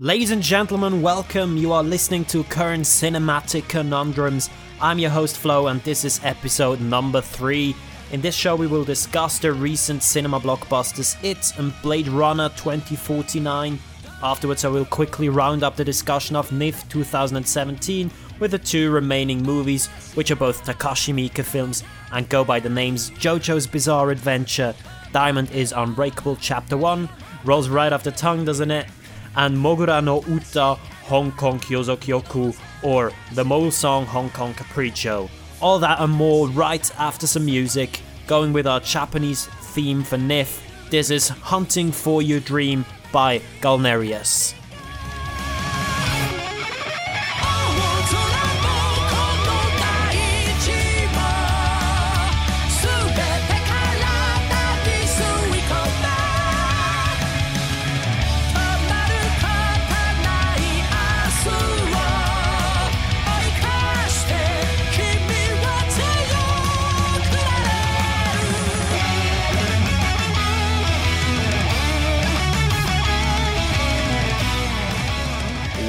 Ladies and gentlemen, welcome. You are listening to Current Cinematic Conundrums. I'm your host Flo, and this is episode number three. In this show, we will discuss the recent cinema blockbusters It and Blade Runner 2049. Afterwards, I will quickly round up the discussion of NIFFF 2017 with the two remaining movies, which are both Takashi Miike films and go by the names JoJo's Bizarre Adventure, Diamond is Unbreakable Chapter 1, rolls right off the tongue, doesn't it? And Mogura no Uta Hong Kong Kyozo Kyoku or the Mole Song Hong Kong Capriccio. All that and more right after some music, going with our Japanese theme for NIFFF. This is Hunting for Your Dream by Galneryus.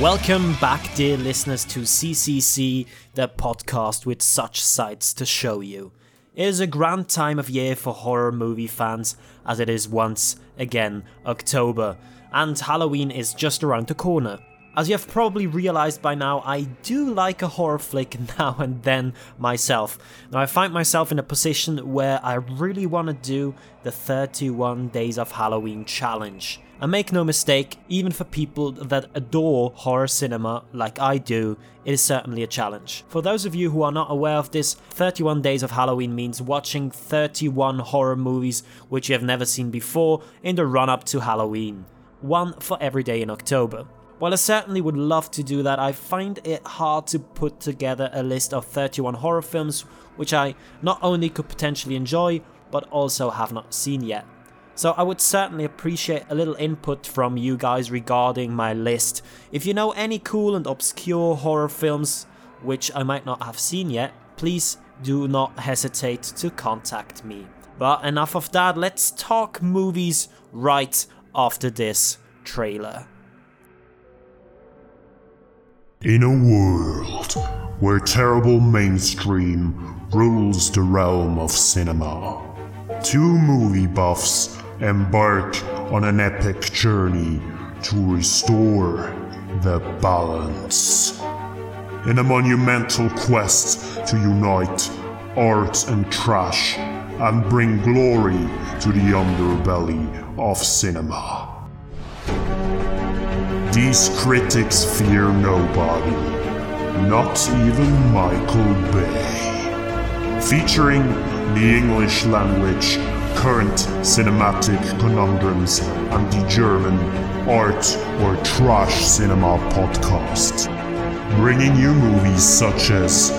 Welcome back, dear listeners, to CCC, the podcast with such sights to show you. It is a grand time of year for horror movie fans, as it is once again October, and Halloween is just around the corner. As you have probably realized by now, I do like a horror flick now and then myself. Now, I find myself in a position where I really want to do the 31 Days of Halloween challenge. And make no mistake, even for people that adore horror cinema like I do, it is certainly a challenge. For those of you who are not aware of this, 31 Days of Halloween means watching 31 horror movies which you have never seen before in the run up to Halloween. One for every day in October. While I certainly would love to do that, I find it hard to put together a list of 31 horror films which I not only could potentially enjoy, but also have not seen yet. So I would certainly appreciate a little input from you guys regarding my list. If you know any cool and obscure horror films which I might not have seen yet, please do not hesitate to contact me. But enough of that, let's talk movies right after this trailer. In a world where terrible mainstream rules the realm of cinema, two movie buffs embark on an epic journey to restore the balance. In a monumental quest to unite art and trash and bring glory to the underbelly of cinema. These critics fear nobody, not even Michael Bay. Featuring the English language, current cinematic conundrums, and the German art or trash cinema podcast. Bringing you movies such as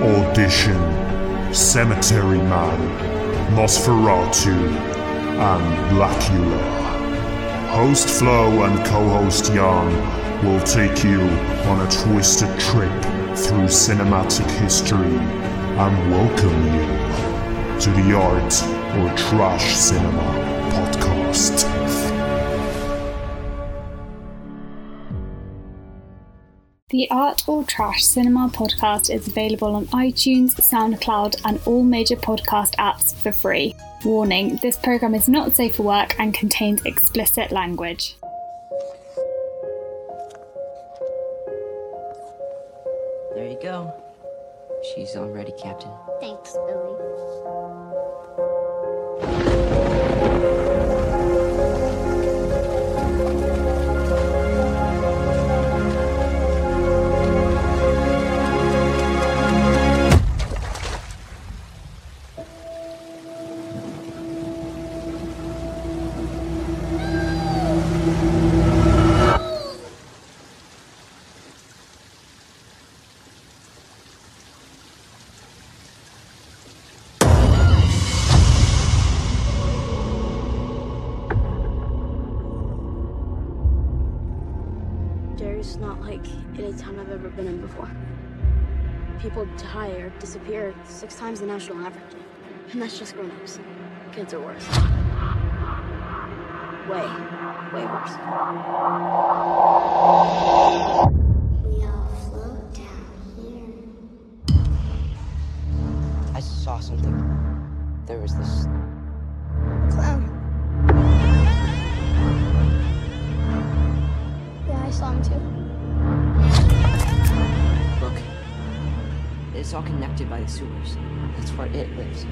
Audition, Cemetery Man, Nosferatu, and Blackula. Host Flo and co-host Jan will take you on a twisted trip through cinematic history and welcome you to the Art or Trash Cinema podcast. The Art or Trash Cinema podcast is available on iTunes, SoundCloud, and all major podcast apps for free. Warning this program is not safe for work and contains explicit language. There you go. She's all ready, Captain. Thanks, Billy. People die or disappear six times the national average. And that's just grown-ups. Kids are worse. way, way worse. We all float down here. I saw something. There was this. Clown. Yeah, I saw him too. It's all connected by the sewers. That's where it lives.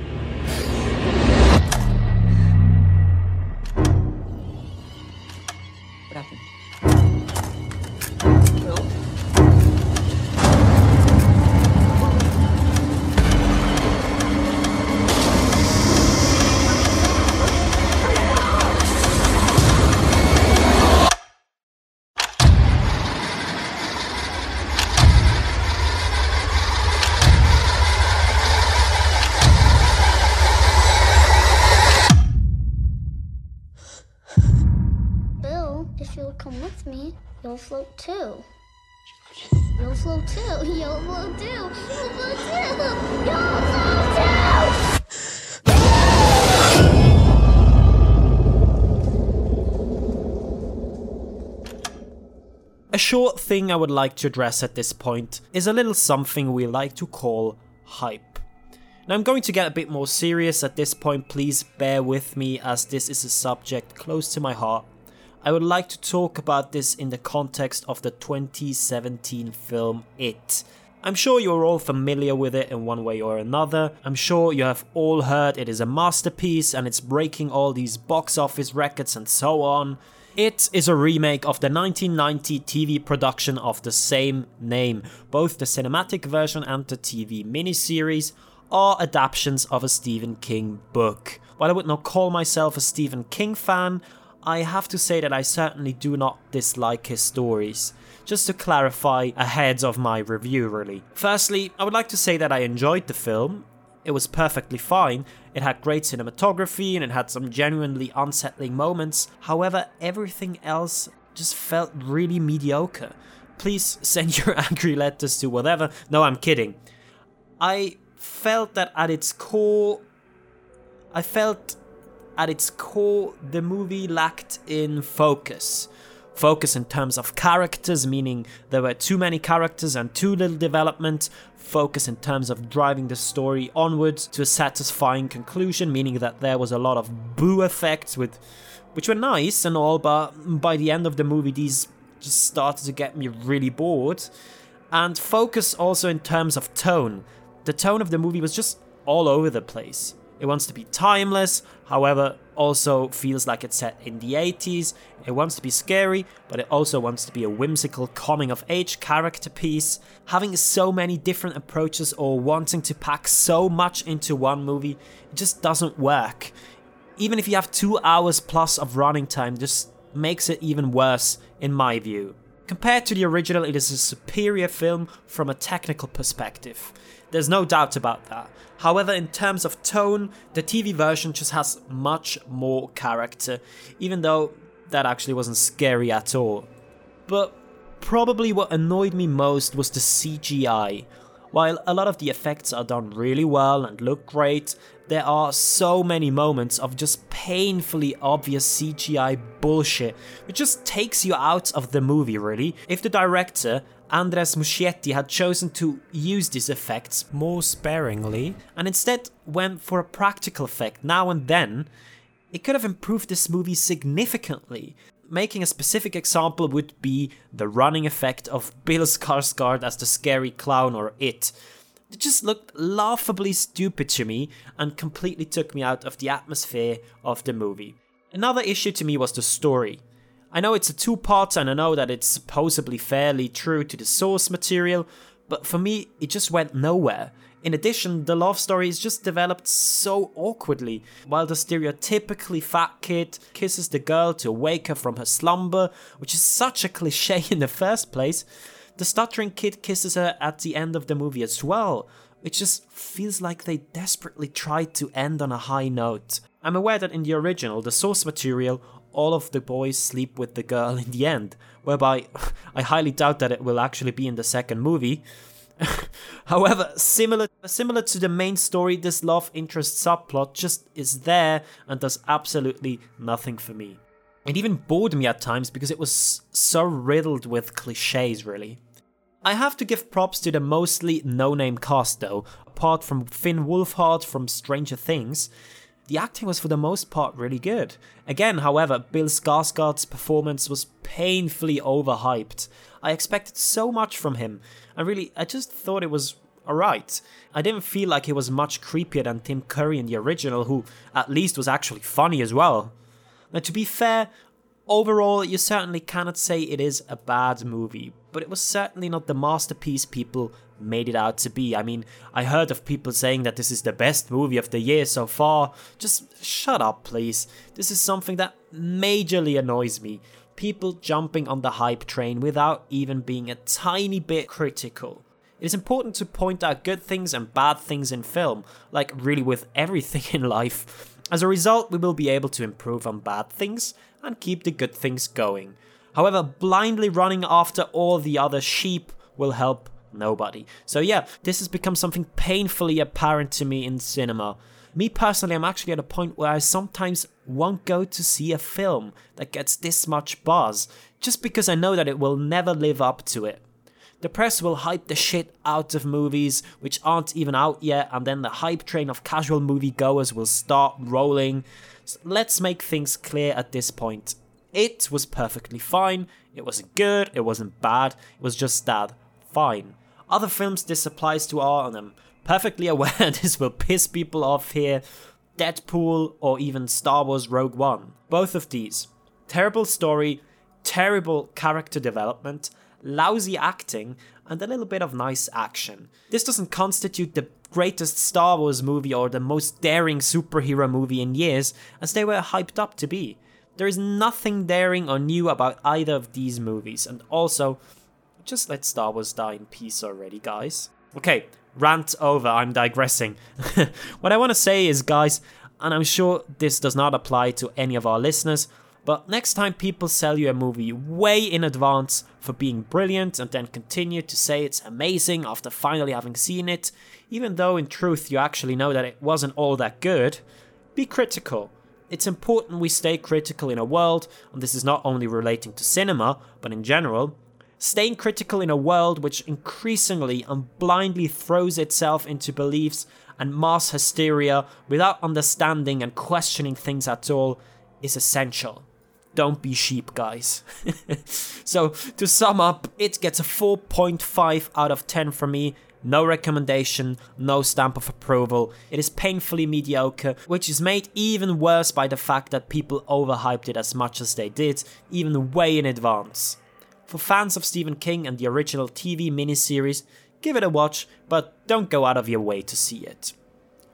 A short thing I would like to address at this point is a little something we like to call hype. Now, I'm going to get a bit more serious at this point, please bear with me as this is a subject close to my heart. I would like to talk about this in the context of the 2017 film It. I'm sure you're all familiar with it in one way or another. I'm sure you have all heard it is a masterpiece and it's breaking all these box office records and so on. It is a remake of the 1990 TV production of the same name. Both the cinematic version and the TV miniseries are adaptations of a Stephen King book. While I would not call myself a Stephen King fan, I have to say that I certainly do not dislike his stories. Just to clarify ahead of my review, really. Firstly, I would like to say that I enjoyed the film. It was perfectly fine. It had great cinematography and it had some genuinely unsettling moments. However, everything else just felt really mediocre. Please send your angry letters to whatever. No, I'm kidding. I felt that at its core, I felt at its core the movie lacked in focus. Focus in terms of characters, meaning there were too many characters and too little development. Focus in terms of driving the story onwards to a satisfying conclusion, meaning that there was a lot of boo effects with which were nice and all, but by the end of the movie these just started to get me really bored. And focus also in terms of tone. The tone of the movie was just all over the place. It wants to be timeless, however, also feels like it's set in the 80s. It wants to be scary, but it also wants to be a whimsical coming of age character piece. Having so many different approaches or wanting to pack so much into one movie, just doesn't work. Even if you have two hours plus of running time, just makes it even worse, in my view. Compared to the original, it is a superior film from a technical perspective. There's no doubt about that. However, in terms of tone, the TV version just has much more character, even though that actually wasn't scary at all. But probably what annoyed me most was the CGI. While a lot of the effects are done really well and look great, there are so many moments of just painfully obvious CGI bullshit, which just takes you out of the movie, really. If the director, Andres Muschietti, had chosen to use these effects more sparingly, and instead went for a practical effect now and then, it could have improved this movie significantly. Making a specific example would be the running effect of Bill Skarsgård as the scary clown or it. It just looked laughably stupid to me and completely took me out of the atmosphere of the movie. Another issue to me was the story. I know it's a two part and I know that it's supposedly fairly true to the source material, but for me, it just went nowhere. In addition, the love story is just developed so awkwardly. While the stereotypically fat kid kisses the girl to wake her from her slumber, which is such a cliche in the first place, the stuttering kid kisses her at the end of the movie as well. It just feels like they desperately tried to end on a high note. I'm aware that in the original, the source material, all of the boys sleep with the girl in the end, whereby I highly doubt that it will actually be in the second movie. However, similar similar to the main story, this love interest subplot just is there and does absolutely nothing for me. It even bored me at times because it was so riddled with cliches, really. I have to give props to the mostly no name cast though, apart from Finn Wolfhard from Stranger Things. The acting was for the most part really good. Again, however, Bill Skarsgård's performance was painfully overhyped. I expected so much from him, and really, I just thought it was alright. I didn't feel like he was much creepier than Tim Curry in the original, who at least was actually funny as well. Now, to be fair, overall, you certainly cannot say it is a bad movie, but it was certainly not the masterpiece people made it out to be. I mean, I heard of people saying that this is the best movie of the year so far. Just shut up, please. This is something that majorly annoys me. People jumping on the hype train without even being a tiny bit critical. It is important to point out good things and bad things in film, like really with everything in life. As a result, we will be able to improve on bad things and keep the good things going. However, blindly running after all the other sheep will help nobody. So, yeah, this has become something painfully apparent to me in cinema. Me personally, I'm actually at a point where I sometimes won't go to see a film that gets this much buzz, just because I know that it will never live up to it. The press will hype the shit out of movies which aren't even out yet, and then the hype train of casual moviegoers will start rolling. So let's make things clear at this point. It was perfectly fine, it wasn't good, it wasn't bad, it was just that fine. Other films this applies to are, and I'm perfectly aware this will piss people off here Deadpool or even Star Wars Rogue One. Both of these. Terrible story, terrible character development, lousy acting, and a little bit of nice action. This doesn't constitute the greatest Star Wars movie or the most daring superhero movie in years, as they were hyped up to be. There is nothing daring or new about either of these movies, and also, just let Star Wars die in peace already, guys. Okay, rant over, I'm digressing. what I want to say is, guys, and I'm sure this does not apply to any of our listeners, but next time people sell you a movie way in advance for being brilliant and then continue to say it's amazing after finally having seen it, even though in truth you actually know that it wasn't all that good, be critical. It's important we stay critical in a world, and this is not only relating to cinema, but in general, staying critical in a world which increasingly and blindly throws itself into beliefs and mass hysteria without understanding and questioning things at all is essential. Don't be sheep, guys. so, to sum up, it gets a 4.5 out of 10 from me. No recommendation, no stamp of approval. It is painfully mediocre, which is made even worse by the fact that people overhyped it as much as they did, even way in advance. For fans of Stephen King and the original TV miniseries, give it a watch, but don't go out of your way to see it.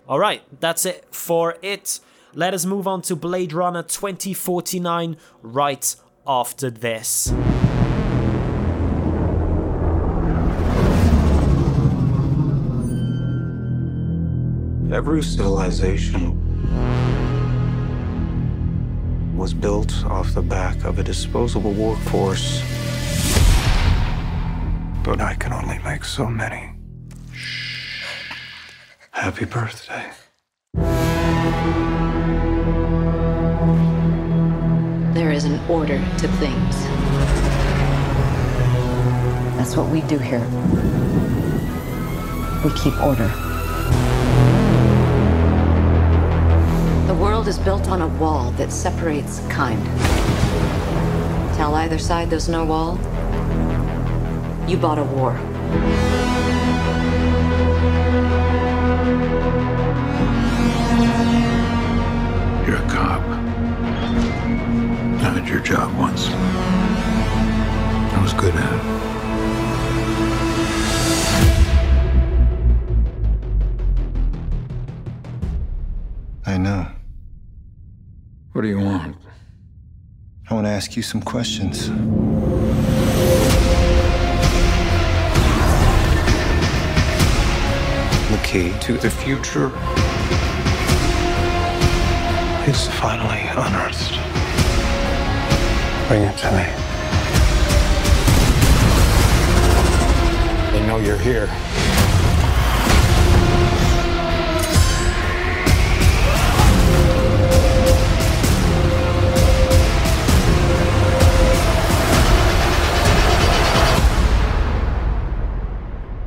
Alright, that's it for it. Let us move on to Blade Runner 2049 right after this. Every civilization was built off the back of a disposable workforce. But I can only make so many. Happy birthday. There is an order to things. That's what we do here. We keep order. The world is built on a wall that separates kind. Tell either side there's no wall. You bought a war. You're a cop. I did your job once. I was good at it. I know. What do you want? I want to ask you some questions. key to the future. It's finally unearthed. Bring it to me. They know you're here.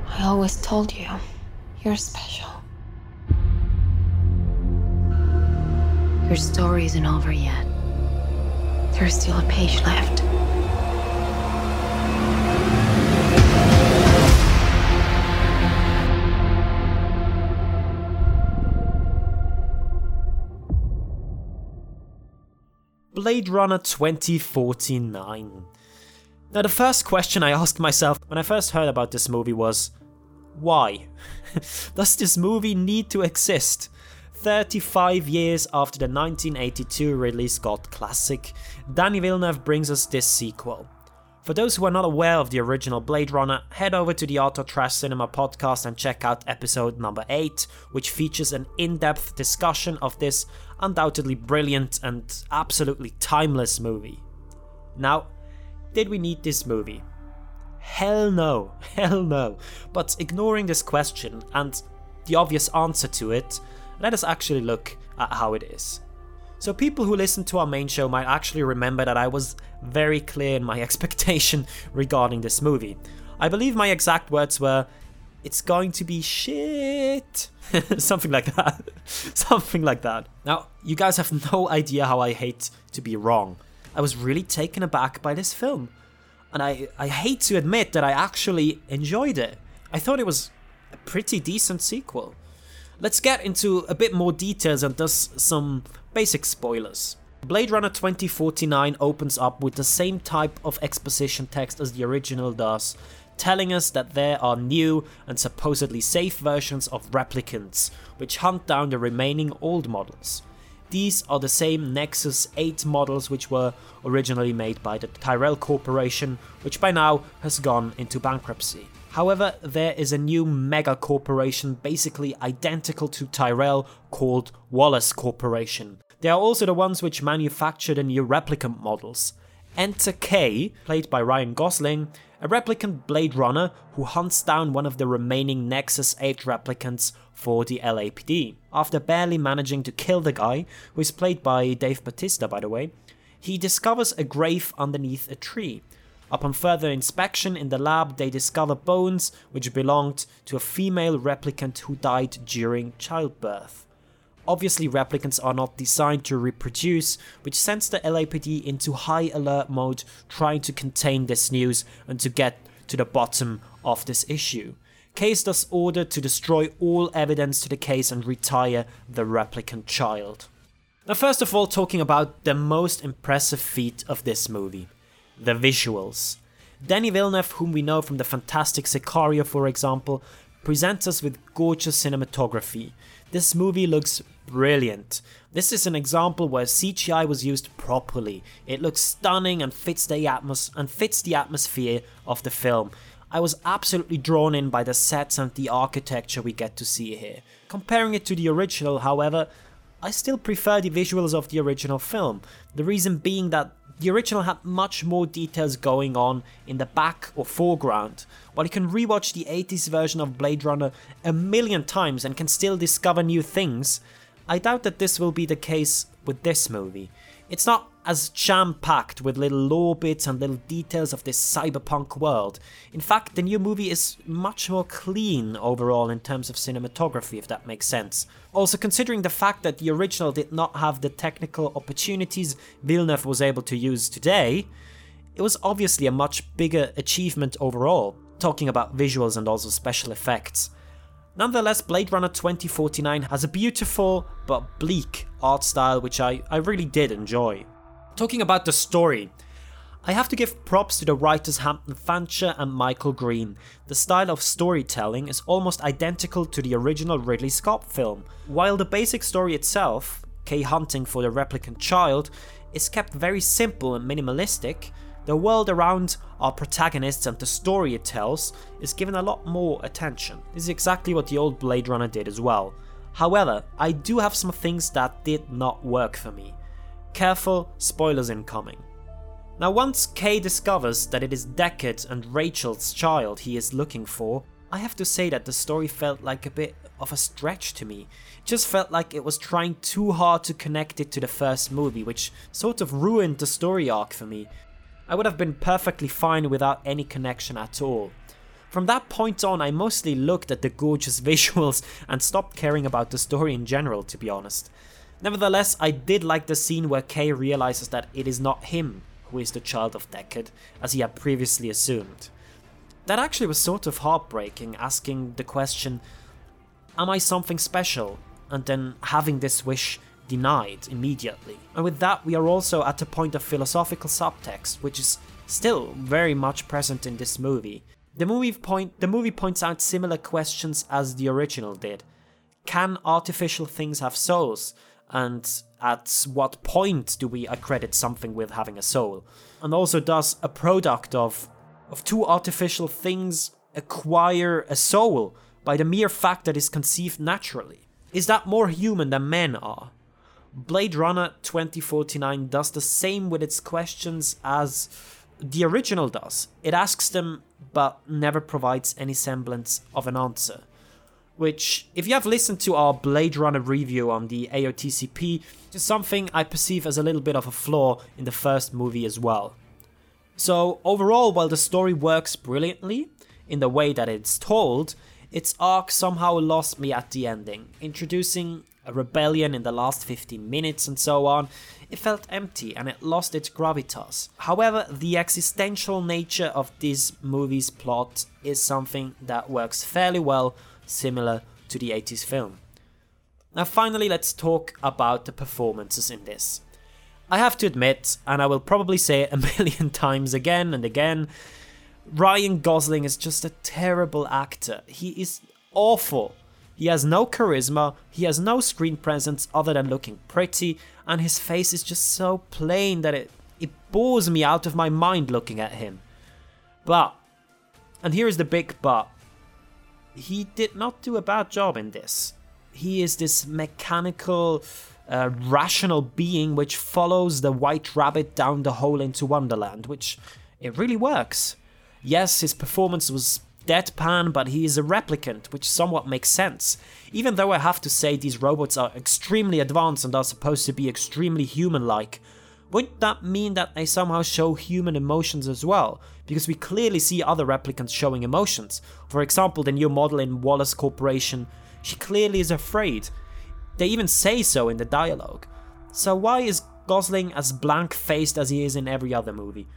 I always told you you're special. Your story isn't over yet. There's still a page left. Blade Runner 2049. Now, the first question I asked myself when I first heard about this movie was why? Does this movie need to exist? 35 years after the 1982 Ridley Scott classic, Denis Villeneuve brings us this sequel. For those who are not aware of the original Blade Runner, head over to the Art or Trash Cinema podcast and check out episode number 8, which features an in depth discussion of this undoubtedly brilliant and absolutely timeless movie. Now, did we need this movie? Hell no, hell no. But ignoring this question and the obvious answer to it, let us actually look at how it is. So, people who listen to our main show might actually remember that I was very clear in my expectation regarding this movie. I believe my exact words were, it's going to be shit. Something like that. Something like that. Now, you guys have no idea how I hate to be wrong. I was really taken aback by this film. And I, I hate to admit that I actually enjoyed it. I thought it was a pretty decent sequel. Let's get into a bit more details and thus some basic spoilers. Blade Runner 2049 opens up with the same type of exposition text as the original does, telling us that there are new and supposedly safe versions of replicants, which hunt down the remaining old models. These are the same Nexus 8 models which were originally made by the Tyrell Corporation, which by now has gone into bankruptcy. However, there is a new mega corporation basically identical to Tyrell called Wallace Corporation. They are also the ones which manufacture the new replicant models. Enter K, played by Ryan Gosling, a replicant Blade Runner who hunts down one of the remaining Nexus 8 replicants for the LAPD. After barely managing to kill the guy, who is played by Dave Batista by the way, he discovers a grave underneath a tree. Upon further inspection in the lab, they discover bones which belonged to a female replicant who died during childbirth. Obviously, replicants are not designed to reproduce, which sends the LAPD into high alert mode trying to contain this news and to get to the bottom of this issue. Case thus ordered to destroy all evidence to the case and retire the replicant child. Now, first of all, talking about the most impressive feat of this movie the visuals. Denis Villeneuve, whom we know from the fantastic Sicario, for example, presents us with gorgeous cinematography. This movie looks brilliant. This is an example where CGI was used properly. It looks stunning and fits the atmos- and fits the atmosphere of the film. I was absolutely drawn in by the sets and the architecture we get to see here. Comparing it to the original, however, I still prefer the visuals of the original film. The reason being that the original had much more details going on in the back or foreground, while you can rewatch the 80s version of Blade Runner a million times and can still discover new things. I doubt that this will be the case with this movie. It's not as jam packed with little lore bits and little details of this cyberpunk world. In fact, the new movie is much more clean overall in terms of cinematography, if that makes sense. Also, considering the fact that the original did not have the technical opportunities Villeneuve was able to use today, it was obviously a much bigger achievement overall, talking about visuals and also special effects. Nonetheless, Blade Runner 2049 has a beautiful but bleak art style which I, I really did enjoy. Talking about the story, I have to give props to the writers Hampton Fancher and Michael Green. The style of storytelling is almost identical to the original Ridley Scott film. While the basic story itself, Kay hunting for the replicant child, is kept very simple and minimalistic, the world around our protagonists and the story it tells is given a lot more attention. This is exactly what the old Blade Runner did as well. However, I do have some things that did not work for me. Careful, spoilers incoming. Now, once Kay discovers that it is Deckard and Rachael's child he is looking for, I have to say that the story felt like a bit of a stretch to me. It just felt like it was trying too hard to connect it to the first movie, which sort of ruined the story arc for me. I would have been perfectly fine without any connection at all. From that point on, I mostly looked at the gorgeous visuals and stopped caring about the story in general, to be honest. Nevertheless, I did like the scene where Kay realizes that it is not him who is the child of Deckard, as he had previously assumed. That actually was sort of heartbreaking, asking the question, Am I something special? And then having this wish denied immediately. And with that, we are also at a point of philosophical subtext, which is still very much present in this movie. The movie point the movie points out similar questions as the original did. Can artificial things have souls? And at what point do we accredit something with having a soul? And also does a product of of two artificial things acquire a soul by the mere fact that it's conceived naturally? Is that more human than men are? Blade Runner 2049 does the same with its questions as the original does. It asks them, but never provides any semblance of an answer. Which, if you have listened to our Blade Runner review on the AOTCP, is something I perceive as a little bit of a flaw in the first movie as well. So, overall, while the story works brilliantly in the way that it's told, its arc somehow lost me at the ending, introducing a rebellion in the last 15 minutes and so on. It felt empty and it lost its gravitas. However, the existential nature of this movie's plot is something that works fairly well, similar to the 80s film. Now, finally, let's talk about the performances in this. I have to admit, and I will probably say it a million times again and again, Ryan Gosling is just a terrible actor. He is awful. He has no charisma, he has no screen presence other than looking pretty, and his face is just so plain that it, it bores me out of my mind looking at him. But, and here is the big but, he did not do a bad job in this. He is this mechanical, uh, rational being which follows the white rabbit down the hole into Wonderland, which it really works. Yes, his performance was deadpan, but he is a replicant, which somewhat makes sense. Even though I have to say these robots are extremely advanced and are supposed to be extremely human like, wouldn't that mean that they somehow show human emotions as well? Because we clearly see other replicants showing emotions. For example, the new model in Wallace Corporation, she clearly is afraid. They even say so in the dialogue. So why is Gosling as blank faced as he is in every other movie?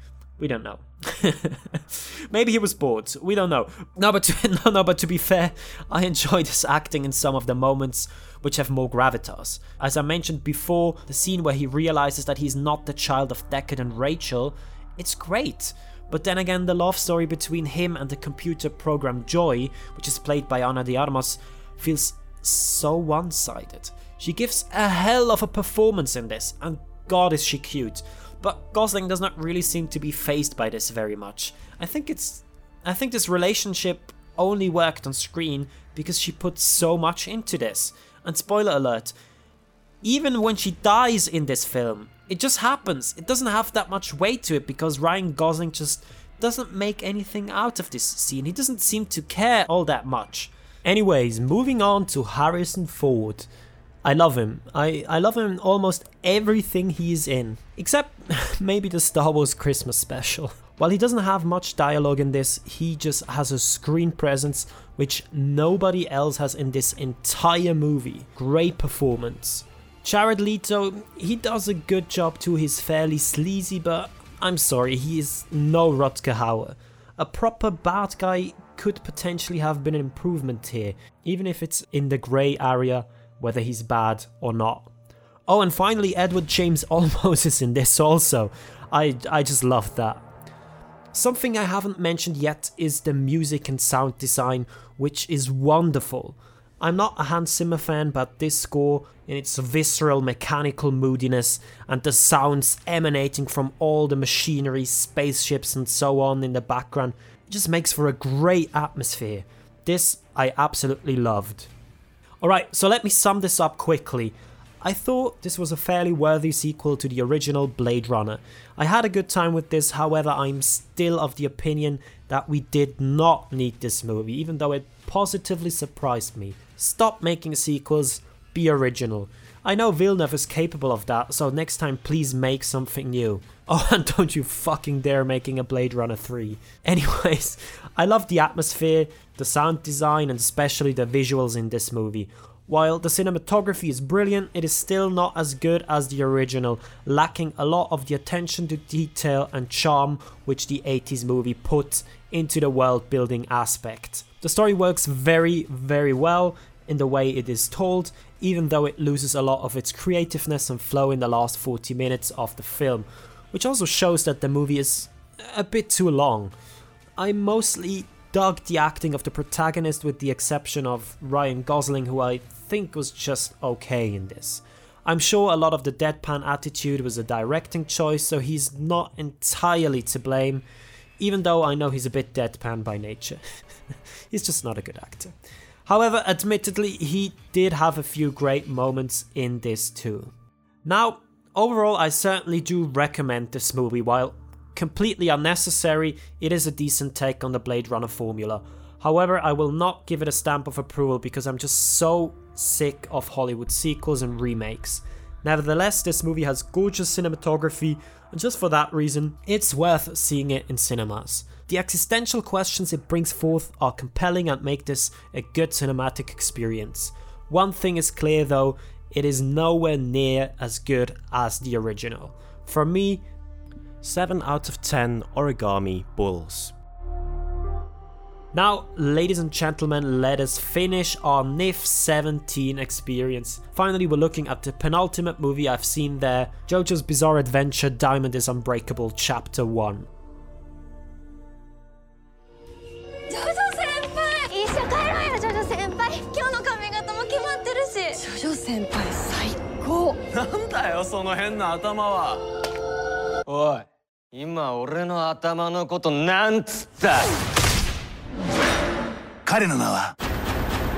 We don't know. Maybe he was bored. We don't know. No, but to, no, no. But to be fair, I enjoyed his acting in some of the moments which have more gravitas. As I mentioned before, the scene where he realizes that he's not the child of Deckard and Rachael, it's great. But then again, the love story between him and the computer program Joi, which is played by Ana de Armas, feels so one-sided. She gives a hell of a performance in this, and God is she cute but Gosling does not really seem to be phased by this very much. I think it's I think this relationship only worked on screen because she put so much into this. And spoiler alert, even when she dies in this film, it just happens. It doesn't have that much weight to it because Ryan Gosling just doesn't make anything out of this scene. He doesn't seem to care all that much. Anyways, moving on to Harrison Ford. I love him. I, I love him in almost everything he's in, except maybe the Star Wars Christmas special. While he doesn't have much dialogue in this, he just has a screen presence which nobody else has in this entire movie. Great performance. Jared Leto, he does a good job too. He's fairly sleazy, but I'm sorry, he is no Rutger Hauer. A proper bad guy could potentially have been an improvement here, even if it's in the grey area whether he's bad or not. Oh, and finally, Edward James Olmos is in this also. I, I just love that. Something I haven't mentioned yet is the music and sound design, which is wonderful. I'm not a Hans Zimmer fan, but this score, in its visceral mechanical moodiness and the sounds emanating from all the machinery, spaceships, and so on in the background, just makes for a great atmosphere. This I absolutely loved. Alright, so let me sum this up quickly. I thought this was a fairly worthy sequel to the original Blade Runner. I had a good time with this, however, I'm still of the opinion that we did not need this movie, even though it positively surprised me. Stop making sequels, be original. I know Villeneuve is capable of that, so next time please make something new. Oh, and don't you fucking dare making a Blade Runner 3. Anyways, I love the atmosphere, the sound design, and especially the visuals in this movie. While the cinematography is brilliant, it is still not as good as the original, lacking a lot of the attention to detail and charm which the 80s movie put into the world building aspect. The story works very, very well in the way it is told, even though it loses a lot of its creativeness and flow in the last 40 minutes of the film, which also shows that the movie is a bit too long. I mostly dug the acting of the protagonist with the exception of Ryan Gosling, who I think was just okay in this. I'm sure a lot of the deadpan attitude was a directing choice, so he's not entirely to blame, even though I know he's a bit deadpan by nature. he's just not a good actor. However, admittedly, he did have a few great moments in this too. Now, overall, I certainly do recommend this movie. While completely unnecessary, it is a decent take on the Blade Runner formula. However, I will not give it a stamp of approval because I'm just so sick of Hollywood sequels and remakes. Nevertheless, this movie has gorgeous cinematography, and just for that reason, it's worth seeing it in cinemas. The existential questions it brings forth are compelling and make this a good cinematic experience. One thing is clear though, it is nowhere near as good as the original. For me, 7 out of 10 origami bulls. Now, ladies and gentlemen, let us finish our NIFFF 17 experience. Finally, we're looking at the penultimate movie I've seen there JoJo's Bizarre Adventure Diamond is Unbreakable Chapter 1. ジョジョ先輩。一緒帰ろうよジョジョ先輩。今日の髪型も決まってるし。ジョジョ先輩最高。なんだよその変な頭は。おい今俺の頭のことなんつった。彼の名は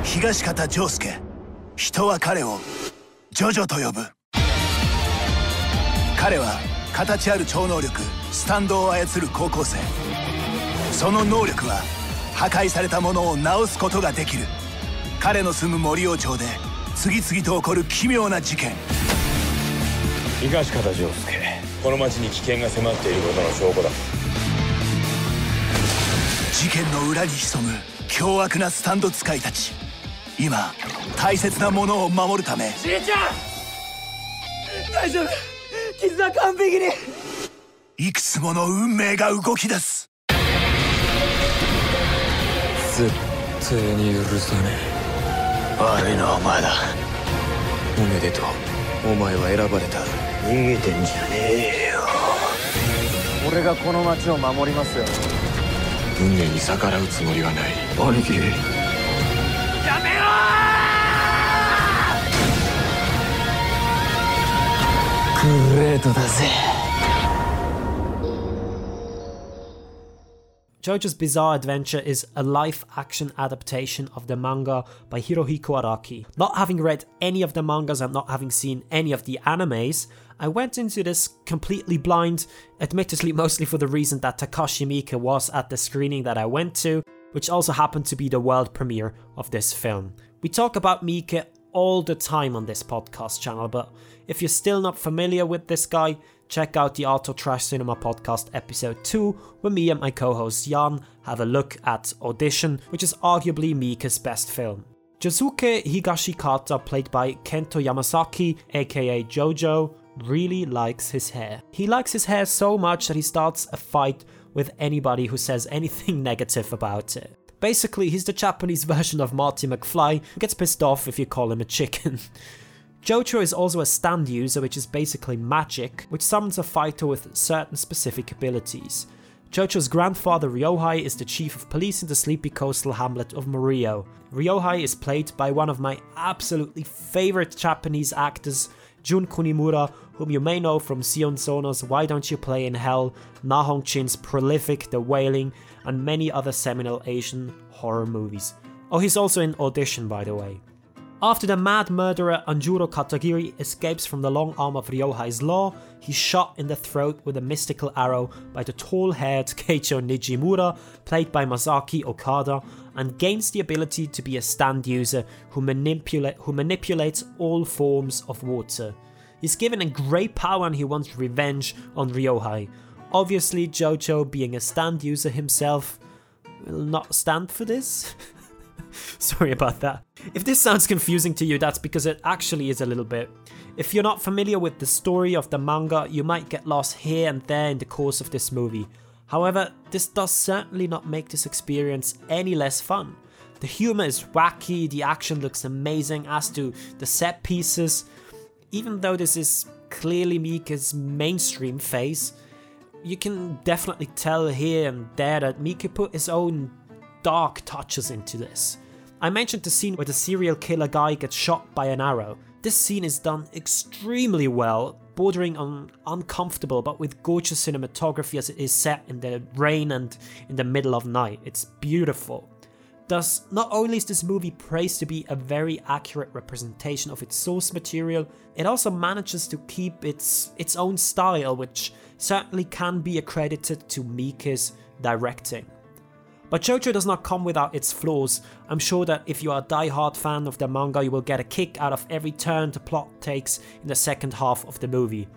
東方丈介。人は彼をジョジョと呼ぶ。彼は形ある超能力スタンドを操る高校生。その能力は破壊されたものを直すことができる。彼の住む森王町で次々と起こる奇妙な事件。東方丈介この町に危険が迫っていることの証拠だ。事件の裏に潜む凶悪なスタンド使いたち。今大切なものを守るため。ちゃん！大丈夫。傷は完璧に。いくつもの運命が動き出す絶対に許さねえ。悪いのはお前だ。おめでとう。お前は選ばれた。逃げてんじゃねえよ。俺がこの町を守りますよ。運命に逆らうつもりはない。兄貴。やめろグレートだぜ JoJo's Bizarre Adventure is a live action adaptation of the manga by Hirohiko Araki. Not having read any of the mangas and not having seen any of the animes, I went into this completely blind, admittedly mostly for the reason that Takashi Miike was at the screening that I went to, which also happened to be the world premiere of this film. We talk about Miike all the time on this podcast channel, but if you're still not familiar with this guy, check out the Art or Trash Cinema Podcast episode 2, where me and my co host Jan have a look at Audition, which is arguably Miike's best film. Josuke Higashikata, played by Kento Yamazaki, aka Jojo, really likes his hair. He likes his hair so much that he starts a fight with anybody who says anything negative about it. Basically, he's the Japanese version of Marty McFly, who gets pissed off if you call him a chicken. Jojo is also a stand user, which is basically magic, which summons a fighter with certain specific abilities. Jojo's grandfather Ryohei is the chief of police in the sleepy coastal hamlet of Morio. Ryohei is played by one of my absolutely favorite Japanese actors, Jun Kunimura, whom you may know from Sion Sono's Why Don't You Play in Hell, Na Hong-jin's prolific The Wailing, and many other seminal Asian horror movies. Oh, he's also in Audition, by the way. After the mad murderer Anjuro Katagiri escapes from the long arm of Ryohei's law, he's shot in the throat with a mystical arrow by the tall haired Keicho Nijimura, played by Masaki Okada, and gains the ability to be a stand user who, manipula- who manipulates all forms of water. He's given a great power and he wants revenge on Ryohei. Obviously, Jojo, being a stand user himself, will not stand for this. Sorry about that. If this sounds confusing to you, that's because it actually is a little bit. If you're not familiar with the story of the manga, you might get lost here and there in the course of this movie. However, this does certainly not make this experience any less fun. The humor is wacky, the action looks amazing, as do the set pieces. Even though this is clearly Miike's mainstream phase, you can definitely tell here and there that Mika put his own dark touches into this. I mentioned the scene where the serial killer guy gets shot by an arrow. This scene is done extremely well, bordering on uncomfortable but with gorgeous cinematography as it is set in the rain and in the middle of night. It's beautiful. Thus, not only is this movie praised to be a very accurate representation of its source material, it also manages to keep its its own style, which certainly can be accredited to Miike's directing. But JoJo does not come without its flaws. I'm sure that if you are a die-hard fan of the manga, you will get a kick out of every turn the plot takes in the second half of the movie.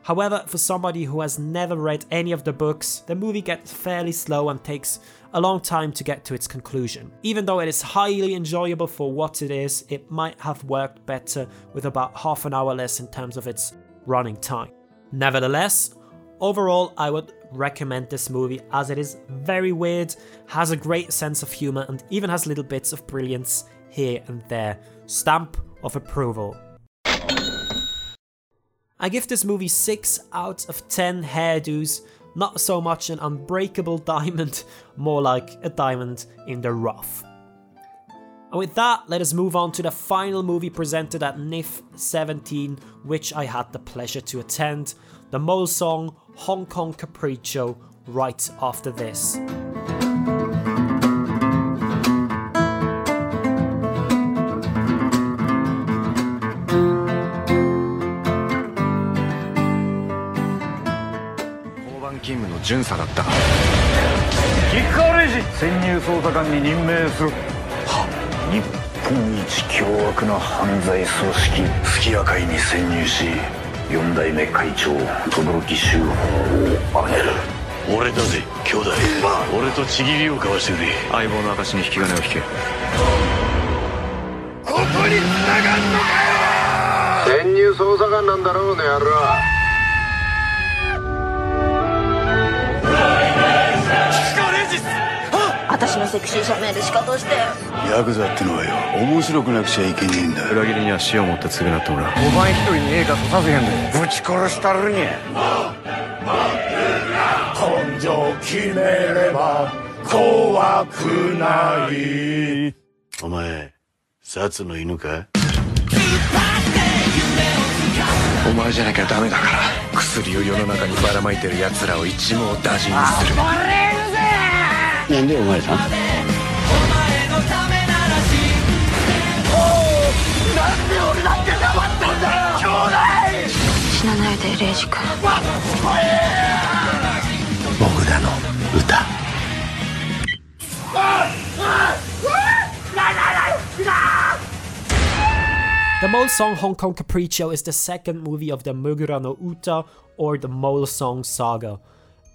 However, for somebody who has never read any of the books, the movie gets fairly slow and takes a long time to get to its conclusion. Even though it is highly enjoyable for what it is, it might have worked better with about half an hour less in terms of its running time. Nevertheless, overall, I would recommend this movie as it is very weird, has a great sense of humor, and even has little bits of brilliance here and there. Stamp of approval. I give this movie 6 out of 10 hairdos, not so much an unbreakable diamond, more like a diamond in the rough. And with that, let us move on to the final movie presented at NIFFF 17, which I had the pleasure to attend the Mole Song Hong Kong Capriccio right after this. はっ日本一凶悪な犯罪組織スキア界に潜入し四代目会長轟秀法を挙げる。俺だぜ兄弟。俺とちぎりを交わしてくれ。相棒の証に引き金を引け。ここに繋がんのかよ！潜入捜査官なんだろうね野郎私のセクシー写メール仕方して。ヤクザってのはよ面白くなくちゃいけねえんだ裏切りには死をもって償ってもらう。お前一人にええかとさせへんで。ぶち殺したるに。根性決めれば怖くないお前殺の犬かお前じゃなきゃダメだから薬を世の中にばらまいてる奴らを一網打尽にする The Mole Song Hong Kong Capriccio is the second movie of the Mogura no Uta or the Mole Song Saga.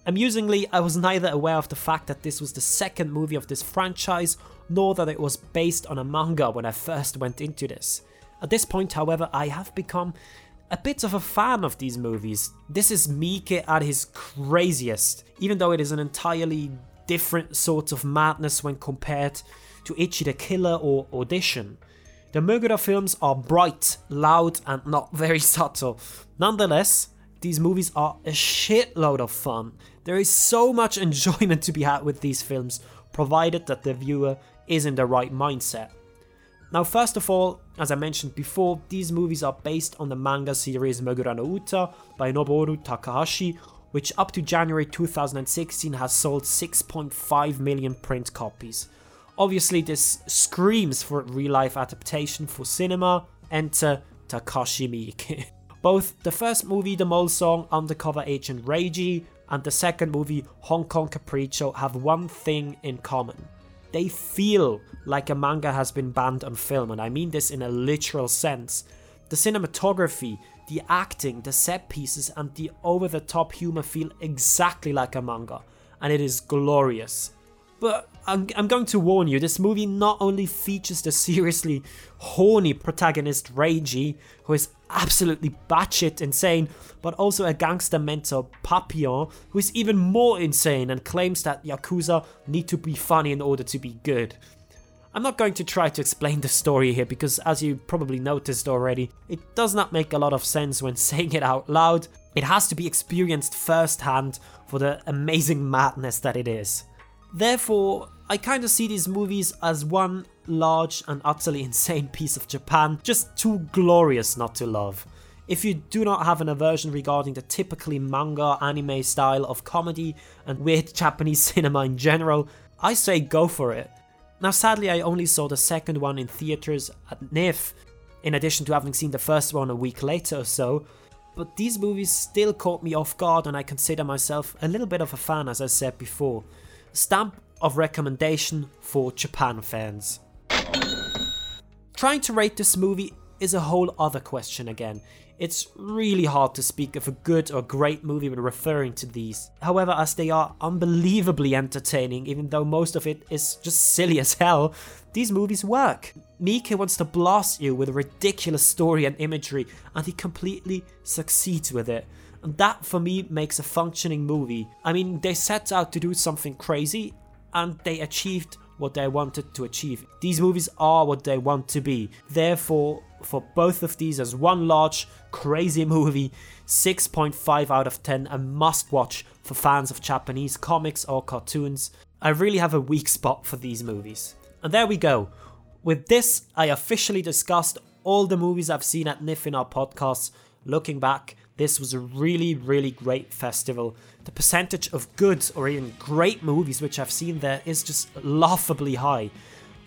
Amusingly, I was neither aware of the fact that this was the second movie of this franchise, nor that it was based on a manga when I first went into this. At this point, however, I have become a bit of a fan of these movies. This is Miike at his craziest, even though it is an entirely different sort of madness when compared to Ichi the Killer or Audition. The Mogura films are bright, loud, and not very subtle. Nonetheless, these movies are a shitload of fun. There is so much enjoyment to be had with these films, provided that the viewer is in the right mindset. Now, first of all, as I mentioned before, these movies are based on the manga series Mogura no Uta by Noboru Takahashi, which up to January 2016 has sold 6.5 million print copies. Obviously, this screams for real life adaptation for cinema. Enter Takashi Miike. Both the first movie, The Mole Song, Undercover Agent Reiji, and the second movie, Hong Kong Capriccio, have one thing in common. They feel like a manga has been banned on film, and I mean this in a literal sense. The cinematography, the acting, the set pieces, and the over the top humor feel exactly like a manga, and it is glorious. But I'm, I'm going to warn you, this movie not only features the seriously horny protagonist Reiji, who is absolutely batshit insane, but also a gangster mentor Papillon, who is even more insane and claims that Yakuza need to be funny in order to be good. I'm not going to try to explain the story here because, as you probably noticed already, it does not make a lot of sense when saying it out loud. It has to be experienced firsthand for the amazing madness that it is. Therefore, I kind of see these movies as one large and utterly insane piece of Japan, just too glorious not to love. If you do not have an aversion regarding the typically manga anime style of comedy and weird Japanese cinema in general, I say go for it. Now, sadly, I only saw the second one in theaters at NIFFF, in addition to having seen the first one a week later or so. But these movies still caught me off guard, and I consider myself a little bit of a fan, as I said before. Stamp of recommendation for Japan fans. Trying to rate this movie is a whole other question again. It's really hard to speak of a good or great movie when referring to these. However, as they are unbelievably entertaining, even though most of it is just silly as hell, these movies work. Miike wants to blast you with a ridiculous story and imagery, and he completely succeeds with it. And that for me makes a functioning movie. I mean, they set out to do something crazy, and they achieved what they wanted to achieve. These movies are what they want to be. Therefore, for both of these as one large, crazy movie, 6.5 out of 10, a must watch for fans of Japanese comics or cartoons. I really have a weak spot for these movies. And there we go. With this, I officially discussed all the movies I've seen at NIFFF in our podcast. Looking back, this was a really, really great festival. The percentage of good or even great movies which I've seen there is just laughably high.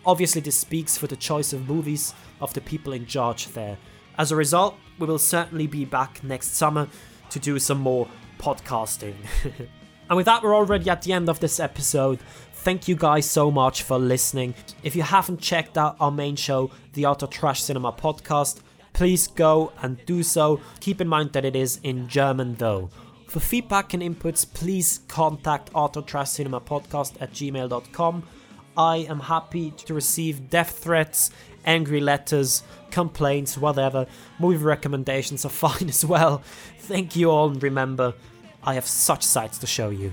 Obviously, this speaks for the choice of movies of the people in charge there. As a result, we will certainly be back next summer to do some more podcasting. and with that, we're already at the end of this episode. Thank you guys so much for listening. If you haven't checked out our main show, the Art or Trash Cinema Podcast, please go and do so. Keep in mind that it is in German though. For feedback and inputs, please contact artortrashcinemapodcast at gmail.com. I am happy to receive death threats, angry letters, complaints, whatever. Movie recommendations are fine as well. Thank you all, and remember, I have such sights to show you.